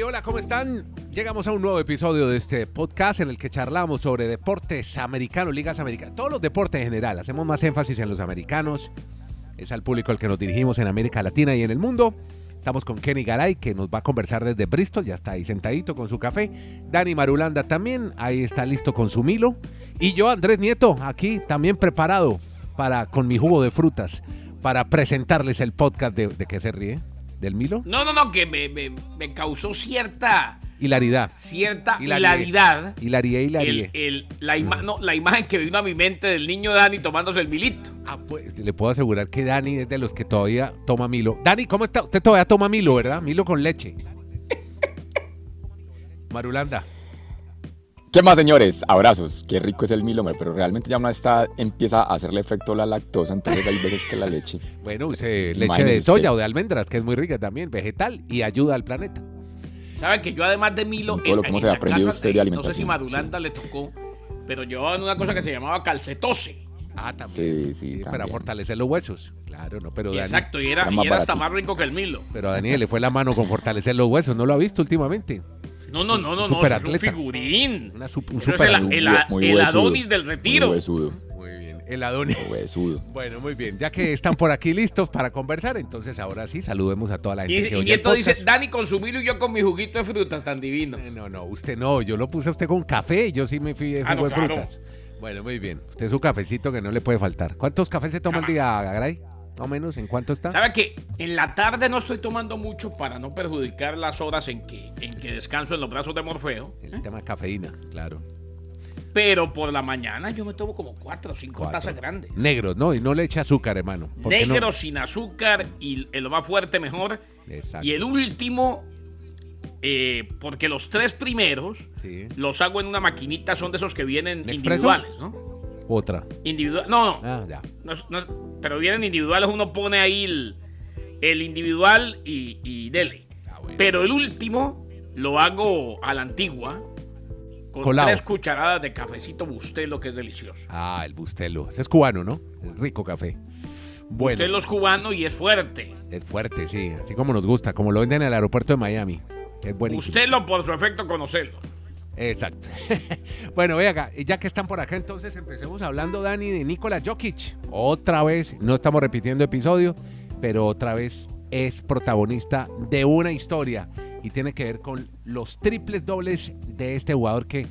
Hola, ¿cómo están? Llegamos a un nuevo episodio de este podcast en el que charlamos sobre deportes americanos, ligas americanas, todos los deportes en general. Hacemos más énfasis en los americanos. Es al público al que nos dirigimos en América Latina y en el mundo. Estamos con Kenny Garay, que nos va a conversar desde Bristol, ya está ahí sentadito con su café. Dani Marulanda también, ahí está listo con su Milo. Y yo, Andrés Nieto, aquí también preparado para con mi jugo de frutas para presentarles el podcast de, de que se ríe, del Milo. No, no, no, que me, me, me causó cierta Hilaridad. cierta Hilaridad. hilaridad. Hilarie. El, el- la, ima- no, la imagen que vino a mi mente del niño Dani tomándose el milito. Ah, pues le puedo asegurar que Dani es de los que todavía toma Milo. Dani, ¿cómo está? Usted todavía toma Milo, ¿verdad? Milo con leche. Marulanda. ¿Qué más, señores? Abrazos. Qué rico es el Milo, hombre, pero realmente ya una está, empieza a hacerle efecto la lactosa, entonces hay veces que la leche. Bueno, use leche de soya usted. o de almendras, que es muy rica también, vegetal y ayuda al planeta. ¿Saben que yo además de Milo... Todo lo que hemos aprendido usted de eh, No sé si alimentación, Marulanda le tocó, pero llevaban una cosa que se llamaba calcetose. Ah, también. Sí, sí, para también. fortalecer los huesos. Claro, no, pero Y Dani, exacto, y era, Era y era hasta más rico que el Milo. pero a Daniel le fue la mano con fortalecer los huesos. ¿No lo ha visto últimamente? No, no, no, no, Un no, es un figurín. Una sup- un Eso es super- el, el- muy el. Adonis del retiro. Muy huesudo, Muy bien. El Adonis. muy huesudo. Bueno, muy bien. Ya que están por aquí listos para conversar, entonces ahora sí, saludemos a toda la gente Y, que y el Nieto dice. Dani con su Milo y yo con mi juguito de frutas tan divino. Eh, No, no, usted no, yo lo puse a usted con café, yo sí me fui de Ah, jugo no, de claro. frutas. Bueno, muy bien. Usted su cafecito que no le puede faltar. ¿Cuántos cafés se toma al día, Garay? Más o menos, ¿en cuánto está? ¿Sabe que en la tarde no estoy tomando mucho para no perjudicar las horas en que, en que descanso en los brazos de Morfeo? El tema de cafeína, claro. Pero por la mañana yo me tomo como cuatro o cinco Cuatro. tazas grandes. Negros, no, y no le eche azúcar, hermano. Negro sin azúcar y el más fuerte mejor. Exacto. Y el último, eh, porque los tres primeros Sí. los hago en una maquinita, son de esos que vienen individuales, ¿no? Otra. Individual, no, no, Ah, ya. no no es- pero vienen individuales, uno pone ahí el, el individual y, y dele. Ah, bueno. Pero el último lo hago a la antigua, con Colado. tres cucharadas de cafecito bustelo, que es delicioso. Ah, el bustelo. Ese es cubano, ¿no? El rico café. Bueno, Bustelo es cubano y es fuerte. es fuerte, sí. Así como nos gusta, como lo venden en el aeropuerto de Miami. Es buenísimo. Bustelo por su efecto conocerlo. Exacto. bueno, ve acá, ya que están por acá, entonces empecemos hablando, Dani, de Nikola Jokic. Otra vez, no estamos repitiendo episodio, pero otra vez es protagonista de una historia y tiene que ver con los triples dobles de este jugador que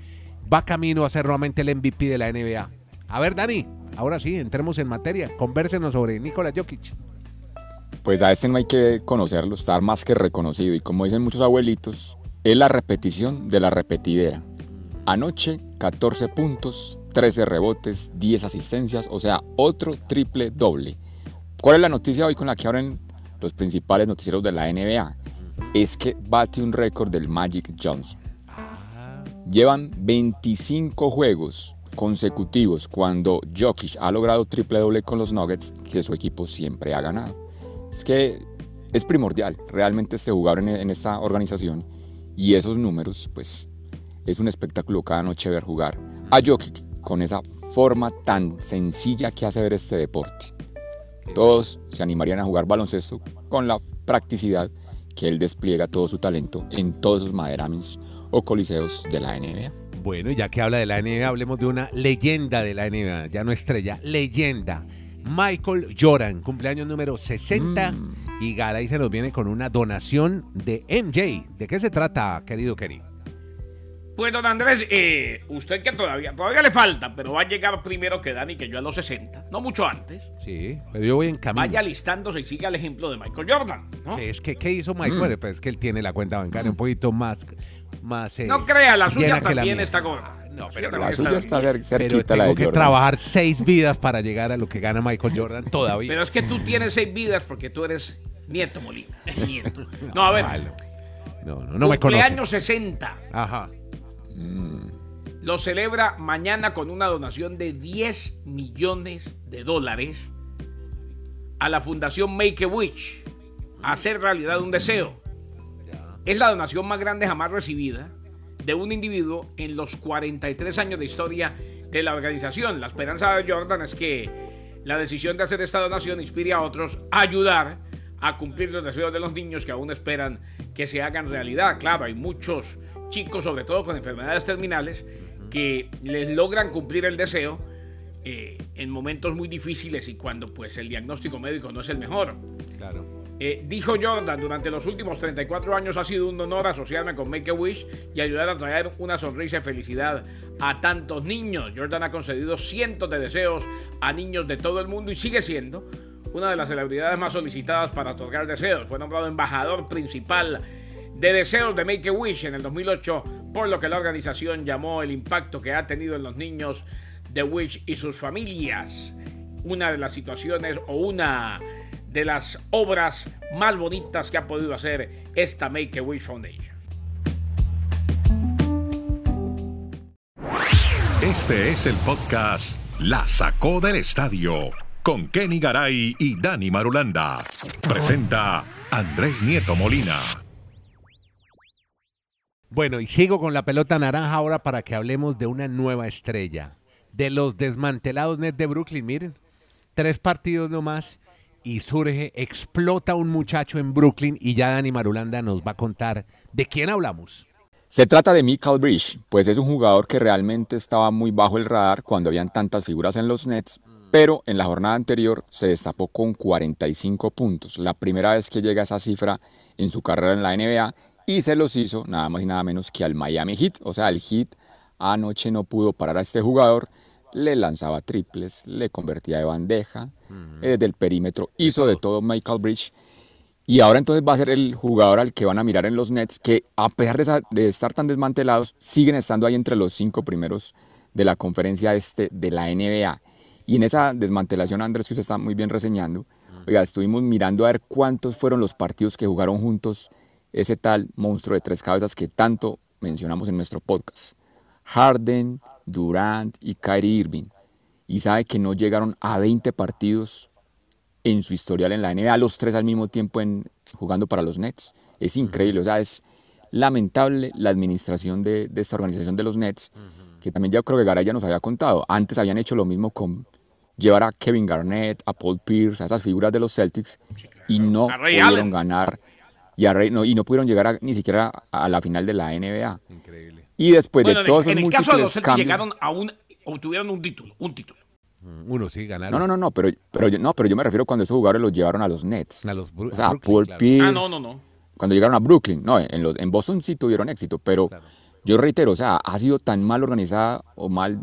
va camino a ser nuevamente el MVP de la NBA. A ver, Dani, ahora sí, entremos en materia. Convérsenos sobre Nikola Jokic. Pues a este no hay que conocerlo, estar más que reconocido. Y como dicen muchos abuelitos, es la repetición de la repetidera. Anoche, 14 puntos, 13 rebotes, 10 asistencias, o sea, otro triple doble. ¿Cuál es la noticia hoy con la que abren los principales noticieros de la NBA? Es que bate un récord del Magic Johnson. Llevan 25 juegos consecutivos cuando Jokic ha logrado triple doble con los Nuggets que su equipo siempre ha ganado. Es que es primordial realmente este jugador en, en esta organización y esos números, pues es un espectáculo cada noche ver jugar a Jokic con esa forma tan sencilla que hace ver este deporte. Todos se animarían a jugar baloncesto con la practicidad que él despliega todo su talento en todos esos maderamis o coliseos de la NBA. Bueno, ya que habla de la NBA, hablemos de una leyenda de la NBA, ya no estrella, leyenda. Michael Jordan, cumpleaños número 60 y Garay se nos viene con una donación de MJ. ¿De qué se trata, querido Kenny? Pues don Andrés, eh, usted que todavía, todavía le falta, pero va a llegar primero que Dani, que yo a los 60, no mucho antes. Sí, pero yo voy en camino. Vaya listándose y siga el ejemplo de Michael Jordan, ¿no? Es que, ¿qué hizo Michael? Pues es que él tiene la cuenta bancaria un poquito más... más eh, No crea, la suya la también está gorda. Ah, No, La pero suya La suya está cer- Pero cerquita la tengo de que Jordan. trabajar seis vidas para llegar a lo que gana Michael Jordan todavía. Pero es que tú tienes seis vidas porque tú eres nieto Molina. Nieto. No, a ver. No, no, no me conoce. cumpleaños 60. Ajá. Lo celebra mañana con una donación de 10 millones de dólares a la Fundación Make a Wish. a Hacer realidad un deseo. Es la donación más grande jamás recibida de un individuo en los 43 años de historia de la organización. La esperanza de Jordan es que la decisión de hacer esta donación inspire a otros a ayudar a cumplir los deseos de los niños que aún esperan que se hagan realidad. Claro, hay muchos chicos, sobre todo con enfermedades terminales, que les logran cumplir el deseo eh, en momentos muy difíciles y cuando pues el diagnóstico médico no es el mejor. Claro. Eh, dijo Jordan, durante los últimos 34 años ha sido un honor asociarme con Make a Wish y ayudar a traer una sonrisa y felicidad a tantos niños. Jordan ha concedido cientos de deseos a niños de todo el mundo y sigue siendo una de las celebridades más solicitadas para otorgar deseos. Fue nombrado embajador principal de deseos de Make a Wish en el 2008, por lo que la organización llamó el impacto que ha tenido en los niños de Wish y sus familias. Una de las situaciones o una de las obras más bonitas que ha podido hacer esta Make a Wish Foundation. Este es el podcast La Sacó del Estadio con Kenny Garay y Dani Marulanda. Presenta Andrés Nieto Molina. Bueno, y sigo con la pelota naranja ahora para que hablemos de una nueva estrella. De los desmantelados Nets de Brooklyn, miren, tres partidos nomás y surge, explota un muchacho en Brooklyn y ya Dani Marulanda nos va a contar de quién hablamos. Se trata de Michael Bridge, pues es un jugador que realmente estaba muy bajo el radar cuando habían tantas figuras en los Nets, pero en la jornada anterior se destapó con 45 puntos, la primera vez que llega a esa cifra en su carrera en la NBA y se los hizo nada más y nada menos que al Miami Heat, o sea, el Heat anoche no pudo parar a este jugador, le lanzaba triples, le convertía de bandeja, desde el perímetro, hizo de todo. Michael Bridge. Y ahora entonces va a ser el jugador al que van a mirar en los Nets, que a pesar de, de estar tan desmantelados, siguen estando ahí entre los cinco primeros de la conferencia este de la NBA. Y en esa desmantelación, Andrés, que usted está muy bien reseñando, oiga, estuvimos mirando a ver cuántos fueron los partidos que jugaron juntos ese tal monstruo de tres cabezas que tanto mencionamos en nuestro podcast. Harden, Durant y Kyrie Irving. Y sabe que no llegaron a 20 partidos en su historial en la NBA, los tres al mismo tiempo en, jugando para los Nets. Es increíble, o sea, es lamentable la administración de, de esta organización de los Nets, que también yo creo que Garay ya nos había contado. Antes habían hecho lo mismo con llevar a Kevin Garnett, a Paul Pierce, a esas figuras de los Celtics, y no pudieron ganar, y, a Ray- no, y no pudieron llegar a- ni siquiera a, a la final de la NBA. Increíble. Y después Bueno, de todos esos en el caso de los múltiples Celtics cambios... llegaron a un, obtuvieron un título, un título. Uno sí ganaron. No, no, no, no, pero, pero, yo- no, pero yo me refiero cuando esos jugadores los llevaron a los Nets. A los Bru- O sea, Brooklyn, Paul claro. Pierce, Ah, no, no, no. cuando llegaron a Brooklyn, no, en, los, en Boston sí tuvieron éxito, pero Claro. yo reitero, o sea, ha sido tan mal organizada o mal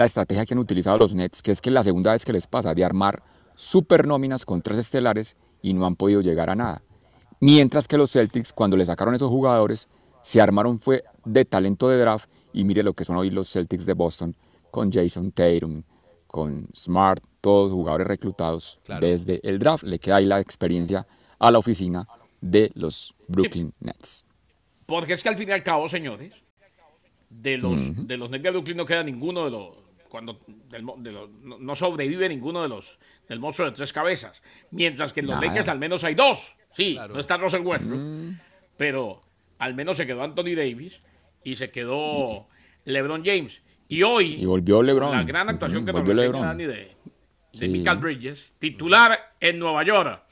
la estrategia que han utilizado los Nets, que es que la segunda vez que les pasa de armar super nóminas con tres estelares y no han podido llegar a nada. Mientras que los Celtics, cuando le sacaron esos jugadores, se armaron fue de talento de draft y mire lo que son hoy los Celtics de Boston con Jason Tatum, con Smart, todos jugadores reclutados Claro. desde el draft. Le queda ahí la experiencia a la oficina de los Brooklyn Nets. Porque es que al fin y al cabo, señores, de los, de los Nets de Brooklyn no queda ninguno de los. Cuando del de los- no, no sobrevive ninguno de los del monstruo de tres cabezas. Mientras que en los. Lakers al menos hay dos. Sí, Claro. no está Russell Westbrook. Pero al menos se quedó Anthony Davis y se quedó LeBron James. Y hoy, Y volvió LeBron. la gran actuación que nos LeBron. Dani de, de Sí. Michael Bridges, titular en Nueva York.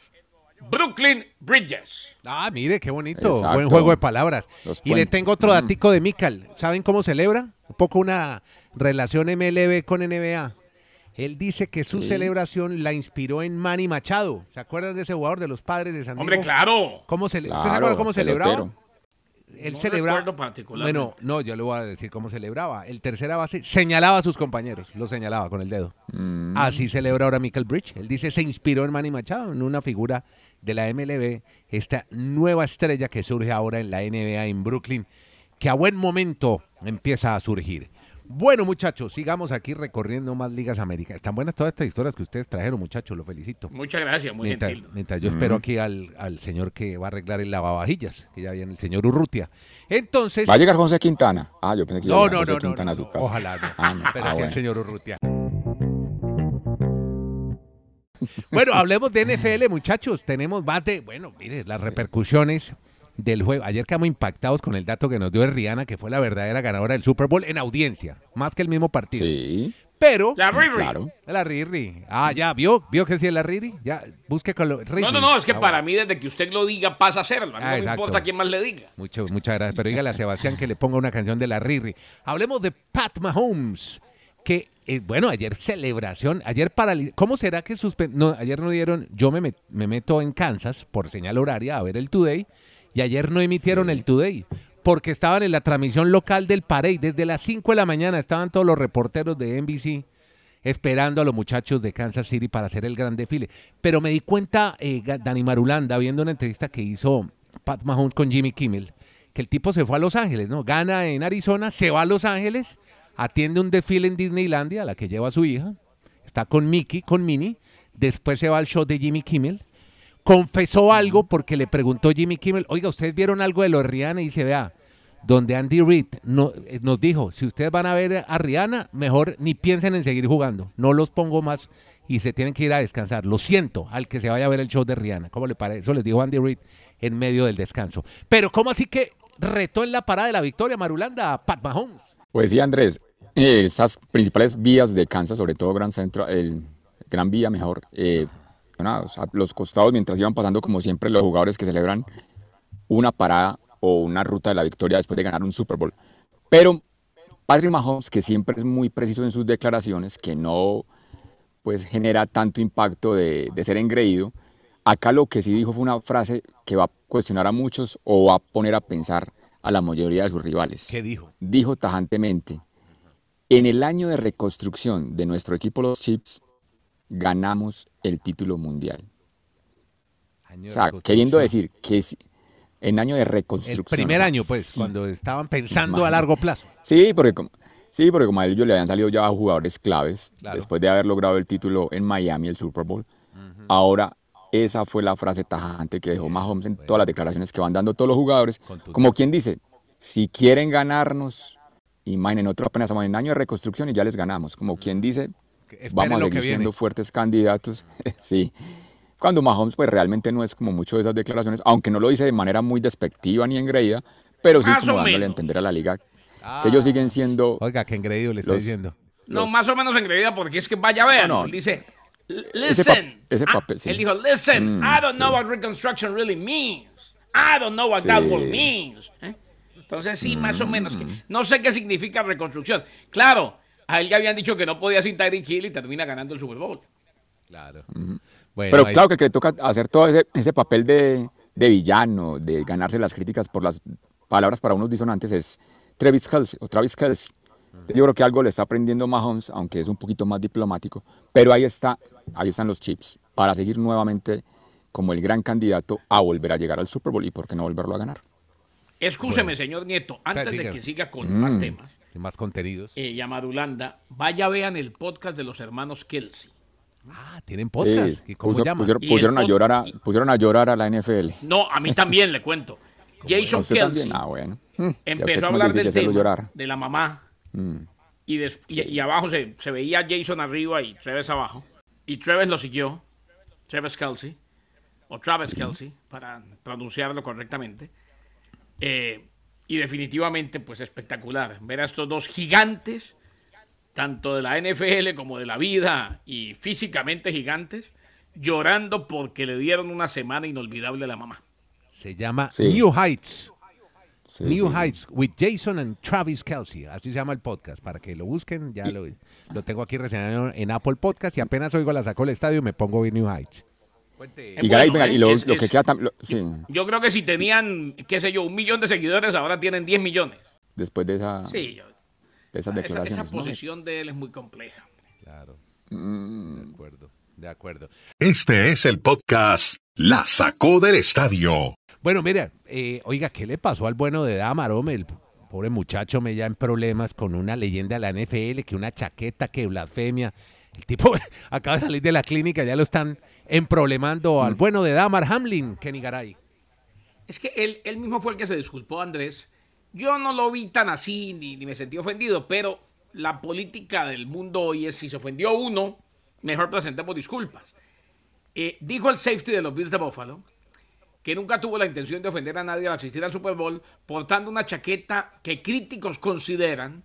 Brooklyn Bridges. Ah, mire, qué bonito. Exacto. Buen juego de palabras. Los y le tengo otro datico de Mikal. ¿Saben cómo celebra? Un poco una relación MLB con NBA. Él dice que su Sí. celebración la inspiró en Manny Machado. ¿Se acuerdan de ese jugador de los padres de San Diego? Hombre, claro. ¿Cómo cele- ¿Usted se acuerda cómo celebraba? pelotero. Él No celebraba. Bueno, no, yo le voy a decir cómo celebraba. El tercera base señalaba a sus compañeros, lo señalaba con el dedo. Mm. Así celebra ahora Michael Bridge. Él dice se inspiró en Manny Machado, en una figura de la MLB, esta nueva estrella que surge ahora en la NBA en Brooklyn, que a buen momento empieza a surgir. Bueno, muchachos, sigamos aquí recorriendo más ligas americanas. Están buenas todas estas historias que ustedes trajeron, muchachos, lo felicito. Muchas gracias, muy Mientras, gentil. mientras yo espero aquí al, al señor que va a arreglar el lavavajillas, que ya viene el señor Urrutia. Entonces... Va a llegar José Quintana. Ah, yo pensé que iba a No, llegar no, José no, no, Quintana no, a su no, casa. ojalá no. Ah, no. Pero Ah, sí el bueno. señor Urrutia. Bueno, hablemos de NFL, muchachos. Tenemos más de, bueno, mire, las repercusiones del juego. Ayer quedamos impactados con el dato que nos dio Rihanna, que fue la verdadera ganadora del Super Bowl en audiencia, más que el mismo partido. Sí. Pero... La Riri. Claro. La Riri. Ah, ya, ¿vio? ¿Vio que sí es la Riri? Ya, busque con lo... Riri. No, no, no, es que Ah, para mí desde que usted lo diga pasa a hacerlo. A mí Ah, no me exacto. importa quién más le diga. Mucho, muchas gracias. Pero dígale a Sebastián que le ponga una canción de la Riri. Hablemos de Pat Mahomes. Que, eh, bueno, ayer celebración, ayer paraliz... ¿Cómo será que suspen... No, ayer no dieron... Yo me, met- me meto en Kansas por señal horaria a ver el Today. Y ayer no emitieron el Today. Porque estaban en la transmisión local del Parade. Desde las 5 de la mañana estaban todos los reporteros de NBC esperando a los muchachos de Kansas City para hacer el gran desfile. Pero me di cuenta, eh, Dani Marulanda, viendo una entrevista que hizo Pat Mahomes con Jimmy Kimmel, que el tipo se fue a Los Ángeles, ¿no? Gana en Arizona, se va a Los Ángeles, atiende un desfile en Disneylandia, a la que lleva a su hija, está con Mickey, con Minnie, después se va al show de Jimmy Kimmel, confesó algo porque le preguntó Jimmy Kimmel, oiga, ¿ustedes vieron algo de los Rihanna? Y dice, vea, donde Andy Reid eh, nos dijo, si ustedes van a ver a Rihanna, mejor ni piensen en seguir jugando, no los pongo más y se tienen que ir a descansar. Lo siento al que se vaya a ver el show de Rihanna. ¿Cómo le parece? Eso les dijo Andy Reid en medio del descanso. Pero ¿cómo así que retó en la parada de la victoria Marulanda a Pat Mahomes? Pues sí, Andrés, eh, esas principales vías de Kansas, sobre todo Gran Centro, el Gran Vía mejor, eh, sea, los costados mientras iban pasando como siempre los jugadores que celebran una parada o una ruta de la victoria después de ganar un Super Bowl. Pero Patrick Mahomes, que siempre es muy preciso en sus declaraciones, que no pues genera tanto impacto de, de ser engreído, acá lo que sí dijo fue una frase que va a cuestionar a muchos o va a poner a pensar a la mayoría de sus rivales ¿Qué dijo? dijo tajantemente, en el año de reconstrucción de nuestro equipo los Chips, ganamos el título mundial. O sea, queriendo decir que si- en año de El reconstrucción. primer o sea, año, pues, sí, cuando estaban pensando a largo plazo. Sí, porque como, sí, porque como a ellos le habían salido ya jugadores claves Claro. después de haber logrado el título en Miami, el Super Bowl. Ahora, esa fue la frase tajante que dejó Mahomes en todas las declaraciones que van dando todos los jugadores. Como quien dice, si quieren ganarnos, imaginen, nosotros apenas estamos en año de reconstrucción y ya les ganamos. Como quien dice, Esperen vamos a que seguir siendo fuertes candidatos. sí. Cuando Mahomes pues realmente no es como mucho de esas declaraciones, aunque no lo dice de manera muy despectiva ni engreída, pero sí Más como o dándole a menos. entender a la liga que ellos siguen siendo Oiga, qué engreído le estoy Los- diciendo. No, más o menos engreída porque es que vaya a ver. No, no. Él dice, "L- Ese pa- listen. ese Ah, papel, sí. Él dijo, listen, Mm, I don't know what reconstruction really means. I don't know what that word means. ¿eh? Entonces sí, más o menos. Mm. Que, no sé qué significa reconstrucción. Claro, a él ya habían dicho que no podía sin Tyreek Hill y termina ganando el Super Bowl. Claro. Bueno, Pero ahí- claro que el que le toca hacer todo ese, ese papel de, de villano, de ganarse las críticas por las palabras para unos disonantes es Travis Kelce, o Travis Kelce. Yo creo que algo le está aprendiendo Mahomes, aunque es un poquito más diplomático, pero ahí está, ahí están los chips para seguir nuevamente como el gran candidato a volver a llegar al Super Bowl y por qué no volverlo a ganar. Escúcheme, señor Nieto, antes de que siga con Mm. más temas, más contenidos. eh, Yamadulanda, vaya vean el podcast de los hermanos Kelsey. Ah, tienen podcast. Sí, ¿Y cómo puso- llama? pusieron, Y a llorar a, pusieron a llorar a la NFL. No, a mí también le cuento. Jason ¿Usted Kelsey también? Ah, bueno. Empezó a hablar del tema llorar. de la mamá Mm. y, des- y- y abajo se, se veía Jason arriba y Travis abajo. Y Travis lo siguió, Travis Kelsey, o Travis Kelsey, para pronunciarlo correctamente. Eh, y definitivamente, pues espectacular. Ver a estos dos gigantes, tanto de la NFL como de la vida y físicamente gigantes, llorando porque le dieron una semana inolvidable a la mamá. Se llama Sí. New Heights. Sí, New sí. Heights with Jason and Travis Kelsey. Así se llama el podcast. Para que lo busquen, ya lo, lo tengo aquí reseñado en Apple Podcast. Y apenas oigo la sacó el estadio, me pongo bien New Heights. Y, venga, lo, es- lo que es- queda lo- sí, Yo creo que si tenían, qué sé yo, un millón de seguidores, ahora tienen 10 millones. después de, esa, Sí, yo- de esas esa, esa declaraciones. ¿no? posición de él es muy compleja. Claro. Mm. De acuerdo. De acuerdo. Este es el podcast La Sacó del Estadio. Bueno, mira, eh, oiga, ¿qué le pasó al bueno de Damarome? El pobre muchacho me ya en problemas con una leyenda de la NFL, que una chaqueta, que blasfemia. El tipo acaba de salir de la clínica, ya lo están emproblemando al bueno de Damar Hamlin, Kenny Garay. Es que él, él mismo fue el que se disculpó, Andrés. Yo no lo vi tan así, ni, ni me sentí ofendido, pero la política del mundo hoy es si se ofendió uno, mejor presentemos disculpas. Eh, dijo el safety de los Bills de Buffalo que nunca tuvo la intención de ofender a nadie al asistir al Super Bowl, portando una chaqueta que críticos consideran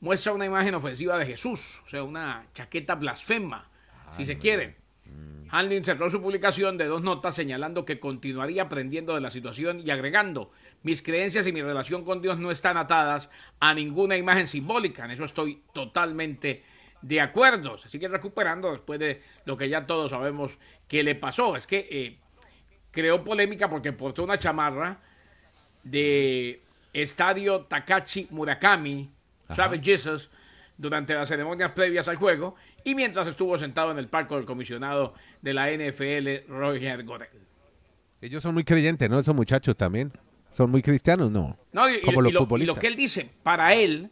muestra una imagen ofensiva de Jesús, o sea, una chaqueta blasfema, si se quiere. Hanlin cerró su publicación de dos notas señalando que continuaría aprendiendo de la situación y agregando, mis creencias y mi relación con Dios no están atadas a ninguna imagen simbólica, en eso estoy totalmente de acuerdo. Se sigue recuperando después de lo que ya todos sabemos que le pasó. Es que eh, creó polémica porque portó una chamarra de Estadio Takachi Murakami, Travis Jesus, durante las ceremonias previas al juego y mientras estuvo sentado en el palco del comisionado de la NFL, Roger Godel. Ellos son muy creyentes, ¿no? Esos muchachos también. Son muy cristianos, ¿no? No, y, Como y los lo, y futbolistas. lo que él dice, para él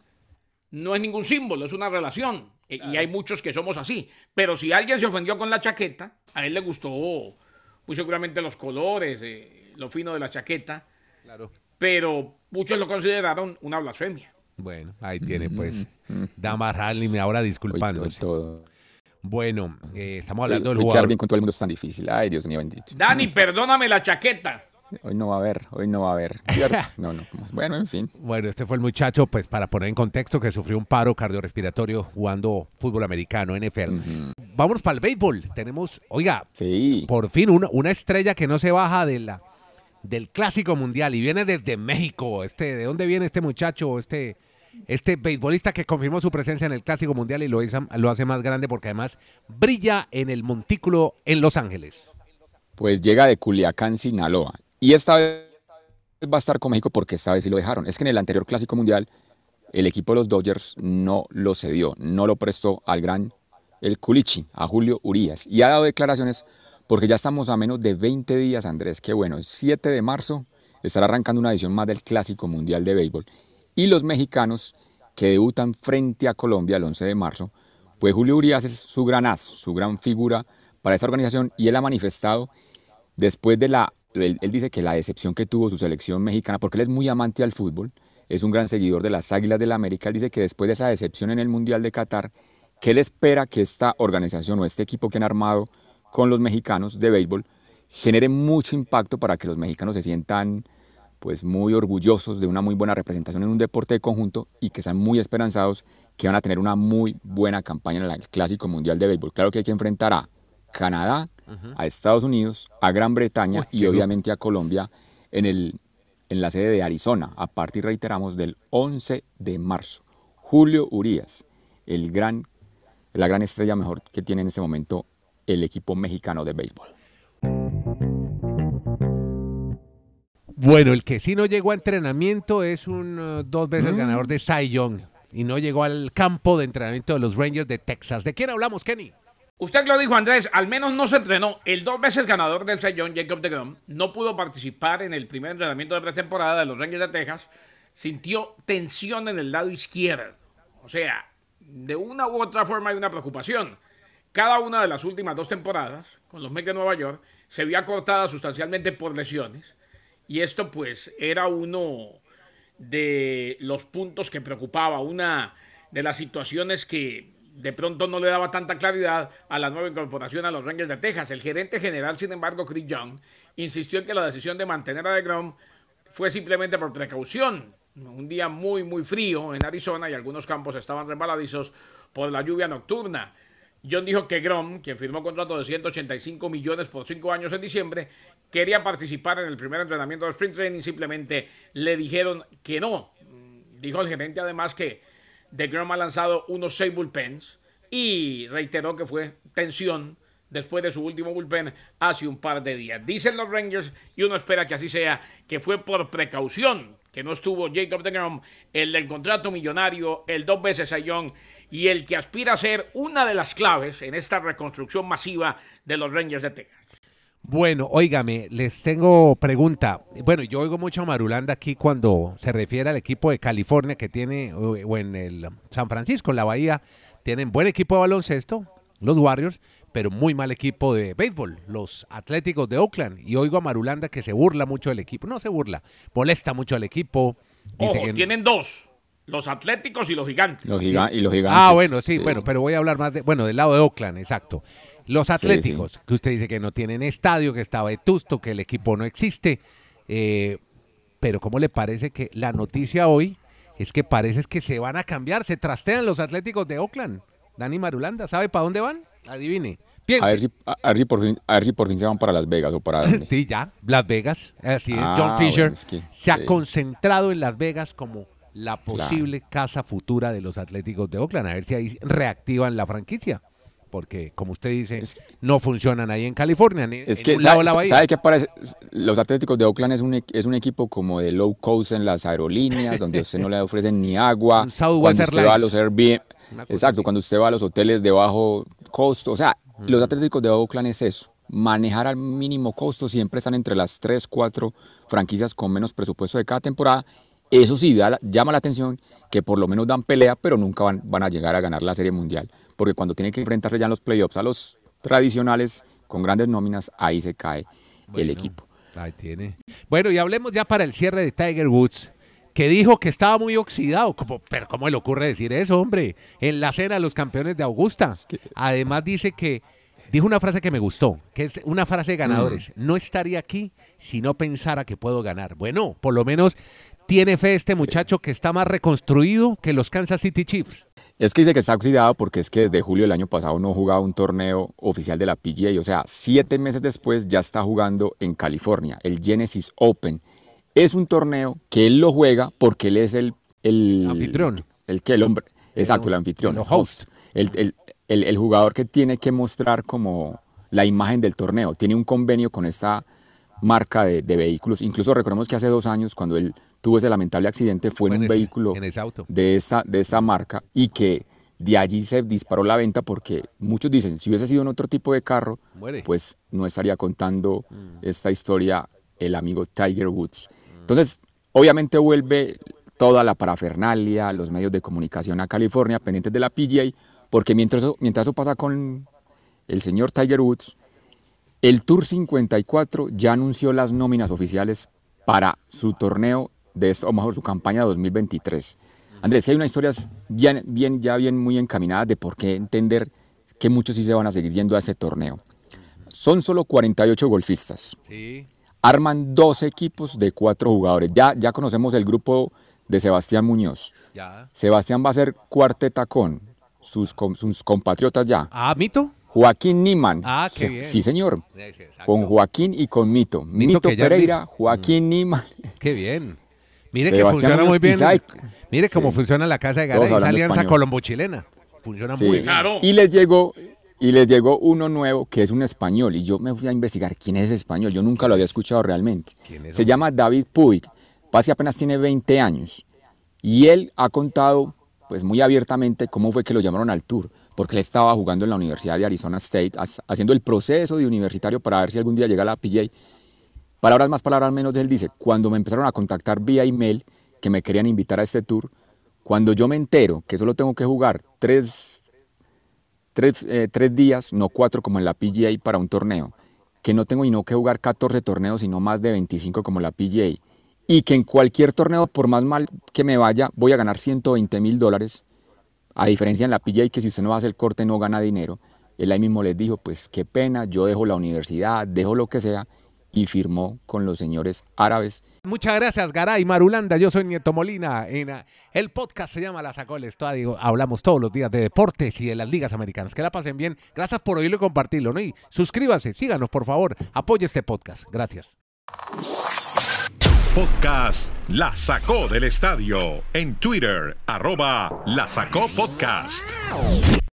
no es ningún símbolo, es una relación. E- Y hay muchos que somos así. Pero si alguien se ofendió con la chaqueta, a él le gustó muy seguramente los colores, eh, lo fino de la chaqueta, Claro. pero muchos lo consideraron una blasfemia. Bueno, ahí tiene pues. Damas Hanlin ahora disculpándose. todo. Bueno, eh, estamos hablando del jugador. bien con todo el mundo es tan difícil. Ay, Dios mío bendito. Dani, perdóname la chaqueta. Hoy no va a haber, hoy no va a haber. No, no. Bueno, en fin. Bueno, este fue el muchacho, pues para poner en contexto, que sufrió un paro cardiorrespiratorio jugando fútbol americano, NFL. Vamos para el béisbol. Tenemos, oiga, Sí. por fin una, una estrella que no se baja de la, del clásico mundial y viene desde México. Este, ¿De dónde viene este muchacho? Este, este beisbolista que confirmó su presencia en el clásico mundial y lo, hizo- lo hace más grande porque además brilla en el montículo en Los Ángeles. Pues llega de Culiacán, Sinaloa. Y esta vez va a estar con México porque esta vez sí lo dejaron. Es que en el anterior Clásico Mundial el equipo de los Dodgers no lo cedió, no lo prestó al gran el Culichi, a Julio Urías. Y ha dado declaraciones porque ya estamos a menos de 20 días, Andrés. Qué bueno, el 7 de marzo estará arrancando una edición más del Clásico Mundial de Béisbol. Y los mexicanos que debutan frente a Colombia el 11 de marzo, pues Julio Urías es su gran as, su gran figura para esta organización y él ha manifestado después de la, él, él dice que la decepción que tuvo su selección mexicana, porque él es muy amante al fútbol, es un gran seguidor de las Águilas del la América, él dice que después de esa decepción en el Mundial de Qatar, que él espera que esta organización o este equipo que han armado con los mexicanos de béisbol genere mucho impacto para que los mexicanos se sientan pues muy orgullosos de una muy buena representación en un deporte de conjunto y que están muy esperanzados que van a tener una muy buena campaña en el Clásico Mundial de Béisbol. Claro que hay que enfrentar a Canadá, a Estados Unidos, a Gran Bretaña y obviamente a Colombia en, el, en la sede de Arizona a partir, reiteramos, del 11 de marzo. Julio Urías, el gran, la gran estrella mejor que tiene en este momento el equipo mexicano de béisbol. Bueno, el que sí no llegó a entrenamiento es un uh, dos veces ganador de Cy Young y no llegó al campo de entrenamiento de los Rangers de Texas. ¿De quién hablamos, Kenny? Usted lo dijo, Andrés, al menos no se entrenó. El dos veces ganador del Sayón, Jacob DeGrom, no pudo participar en el primer entrenamiento de pretemporada de los Rangers de Texas. Sintió tensión en el lado izquierdo. O sea, de una u otra forma hay una preocupación. Cada una de las últimas dos temporadas, con los Mets de Nueva York, se vio acortada sustancialmente por lesiones. Y esto pues era uno de los puntos que preocupaba, una de las situaciones que de pronto no le daba tanta claridad a la nueva incorporación a los Rangers de Texas. El gerente general, sin embargo, Chris Young, insistió en que la decisión de mantener a DeGrom fue simplemente por precaución. Un día muy, muy frío en Arizona y algunos campos estaban resbaladizos por la lluvia nocturna. John dijo que Grom, quien firmó contrato de 185 millones por cinco años en diciembre, quería participar en el primer entrenamiento de Spring Training, simplemente le dijeron que no. Dijo el gerente además que DeGrom ha lanzado unos seis bullpens y reiteró que fue tensión después de su último bullpen hace un par de días. Dicen los Rangers y uno espera que así sea, que fue por precaución que no estuvo Jacob DeGrom, el del contrato millonario, el dos veces a Young y el que aspira a ser una de las claves en esta reconstrucción masiva de los Rangers de Texas. Bueno, óigame, les tengo pregunta. Bueno, yo oigo mucho a Marulanda aquí cuando se refiere al equipo de California que tiene, o en el San Francisco, en la Bahía, tienen buen equipo de baloncesto, los Warriors, pero muy mal equipo de béisbol, los Atléticos de Oakland. Y oigo a Marulanda que se burla mucho del equipo. No se burla, molesta mucho al equipo. Dice Ojo, que- tienen dos, los Atléticos y los Gigantes. Los giga- y los gigantes. Ah, bueno, sí, bueno, pero voy a hablar más de, bueno, del lado de Oakland, exacto. Los Atléticos, que usted dice que no tienen estadio, que estaba vetusto, que el equipo no existe. eh, pero ¿cómo le parece que la noticia hoy es que parece que se van a cambiar, se trastean los Atléticos de Oakland. Dani Marulanda, ¿sabe para dónde van? Adivine. A ver, si, a, ver si por fin, a ver si por fin se van para Las Vegas o para dónde. sí, ya, Las Vegas. Así es, ah, John Fisher se ha concentrado en Las Vegas como la posible casa futura de los Atléticos de Oakland. A ver si ahí reactivan la franquicia porque como usted dice, no funcionan ahí en California. Ni, es que, sabe, qué parece? Los Atléticos de Oakland es un, es un equipo como de low cost en las aerolíneas, donde usted no le ofrecen ni agua. cuando usted va a los Airbnb, exacto, cuando usted va a los hoteles de bajo costo. O sea, los Atléticos de Oakland es eso. Manejar al mínimo costo, siempre están entre las 3, 4 franquicias con menos presupuesto de cada temporada. Eso sí llama la atención que por lo menos dan pelea, pero nunca van, van a llegar a ganar la Serie Mundial porque cuando tiene que enfrentarse ya en los playoffs a los tradicionales con grandes nóminas, ahí se cae el equipo. Ahí tiene. Bueno, y hablemos ya para el cierre de Tiger Woods, que dijo que estaba muy oxidado. Como, pero ¿cómo le ocurre decir eso, hombre? En la cena de los campeones de Augusta. Además dice que, dijo una frase que me gustó, que es una frase de ganadores. Mm. No estaría aquí si no pensara que puedo ganar. Bueno, por lo menos tiene fe este muchacho que está más reconstruido que los Kansas City Chiefs. Es que dice que está oxidado porque es que desde julio del año pasado no jugaba un torneo oficial de la PGA. O sea, siete meses después ya está jugando en California, el Genesis Open. Es un torneo que él lo juega porque él es el... el anfitrión. El que el hombre... Exacto, el, anfitrión. El host. El, el, jugador que tiene que mostrar como la imagen del torneo. Tiene un convenio con esta marca de, vehículos. Incluso recordemos que hace dos años, cuando él tuvo ese lamentable accidente, fue en un vehículo De, esa, de esa marca y que de allí se disparó la venta porque muchos dicen, si hubiese sido en otro tipo de carro, pues no estaría contando mm. esta historia el amigo Tiger Woods. Entonces, obviamente vuelve toda la parafernalia, los medios de comunicación a California pendientes de la PGA, porque mientras mientras eso pasa con el señor Tiger Woods, el Tour 54 ya anunció las nóminas oficiales para su torneo, de, o mejor, su campaña 2023. Andrés, que hay unas historias bien, bien, ya bien muy encaminadas de por qué entender que muchos sí se van a seguir yendo a ese torneo. Son solo 48 golfistas. Arman dos equipos de cuatro jugadores. Ya, ya conocemos el grupo de Sebastián Muñoz. Sebastián va a ser cuarteta con sus, sus compatriotas ya. Ah, Mito. Joaquín Niman. Ah, qué bien. Sí, señor. con Joaquín y con Mito. Mito, Pereira, Joaquín mm. Niman. Qué bien. Mire que funciona muy bien. Mire cómo funciona la casa de Garay, esa alianza colombo-chilena. Funciona muy bien. Y les llegó y les llegó uno nuevo que es un español y yo me fui a investigar quién es ese español, yo nunca lo había escuchado realmente. Se llama David Puig, casi apenas tiene 20 años y él ha contado pues muy abiertamente cómo fue que lo llamaron al tour porque él estaba jugando en la Universidad de Arizona State, haciendo el proceso de universitario para ver si algún día llega a la PGA. Palabras más, palabras menos, él dice, cuando me empezaron a contactar vía email que me querían invitar a este tour, cuando yo me entero que solo tengo que jugar tres, tres, eh, tres días, no cuatro como en la PGA para un torneo, que no tengo y no que jugar 14 torneos, sino más de 25 como la PGA, y que en cualquier torneo, por más mal que me vaya, voy a ganar 120 mil dólares, a diferencia en la PGA que si usted no hace el corte no gana dinero, él ahí mismo les dijo, pues qué pena, yo dejo la universidad, dejo lo que sea y firmó con los señores árabes. Muchas gracias, Garay Marulanda. Yo soy Nieto Molina. En, ah, el podcast se llama La Sacó el Estadio. Hablamos todos los días de deportes y de las ligas americanas. Que la pasen bien. Gracias por oírlo y compartirlo. ¿no? Y suscríbanse, síganos, por favor. Apoye este podcast. Gracias. Podcast La Sacó del Estadio. En Twitter, arroba La Sacó Podcast.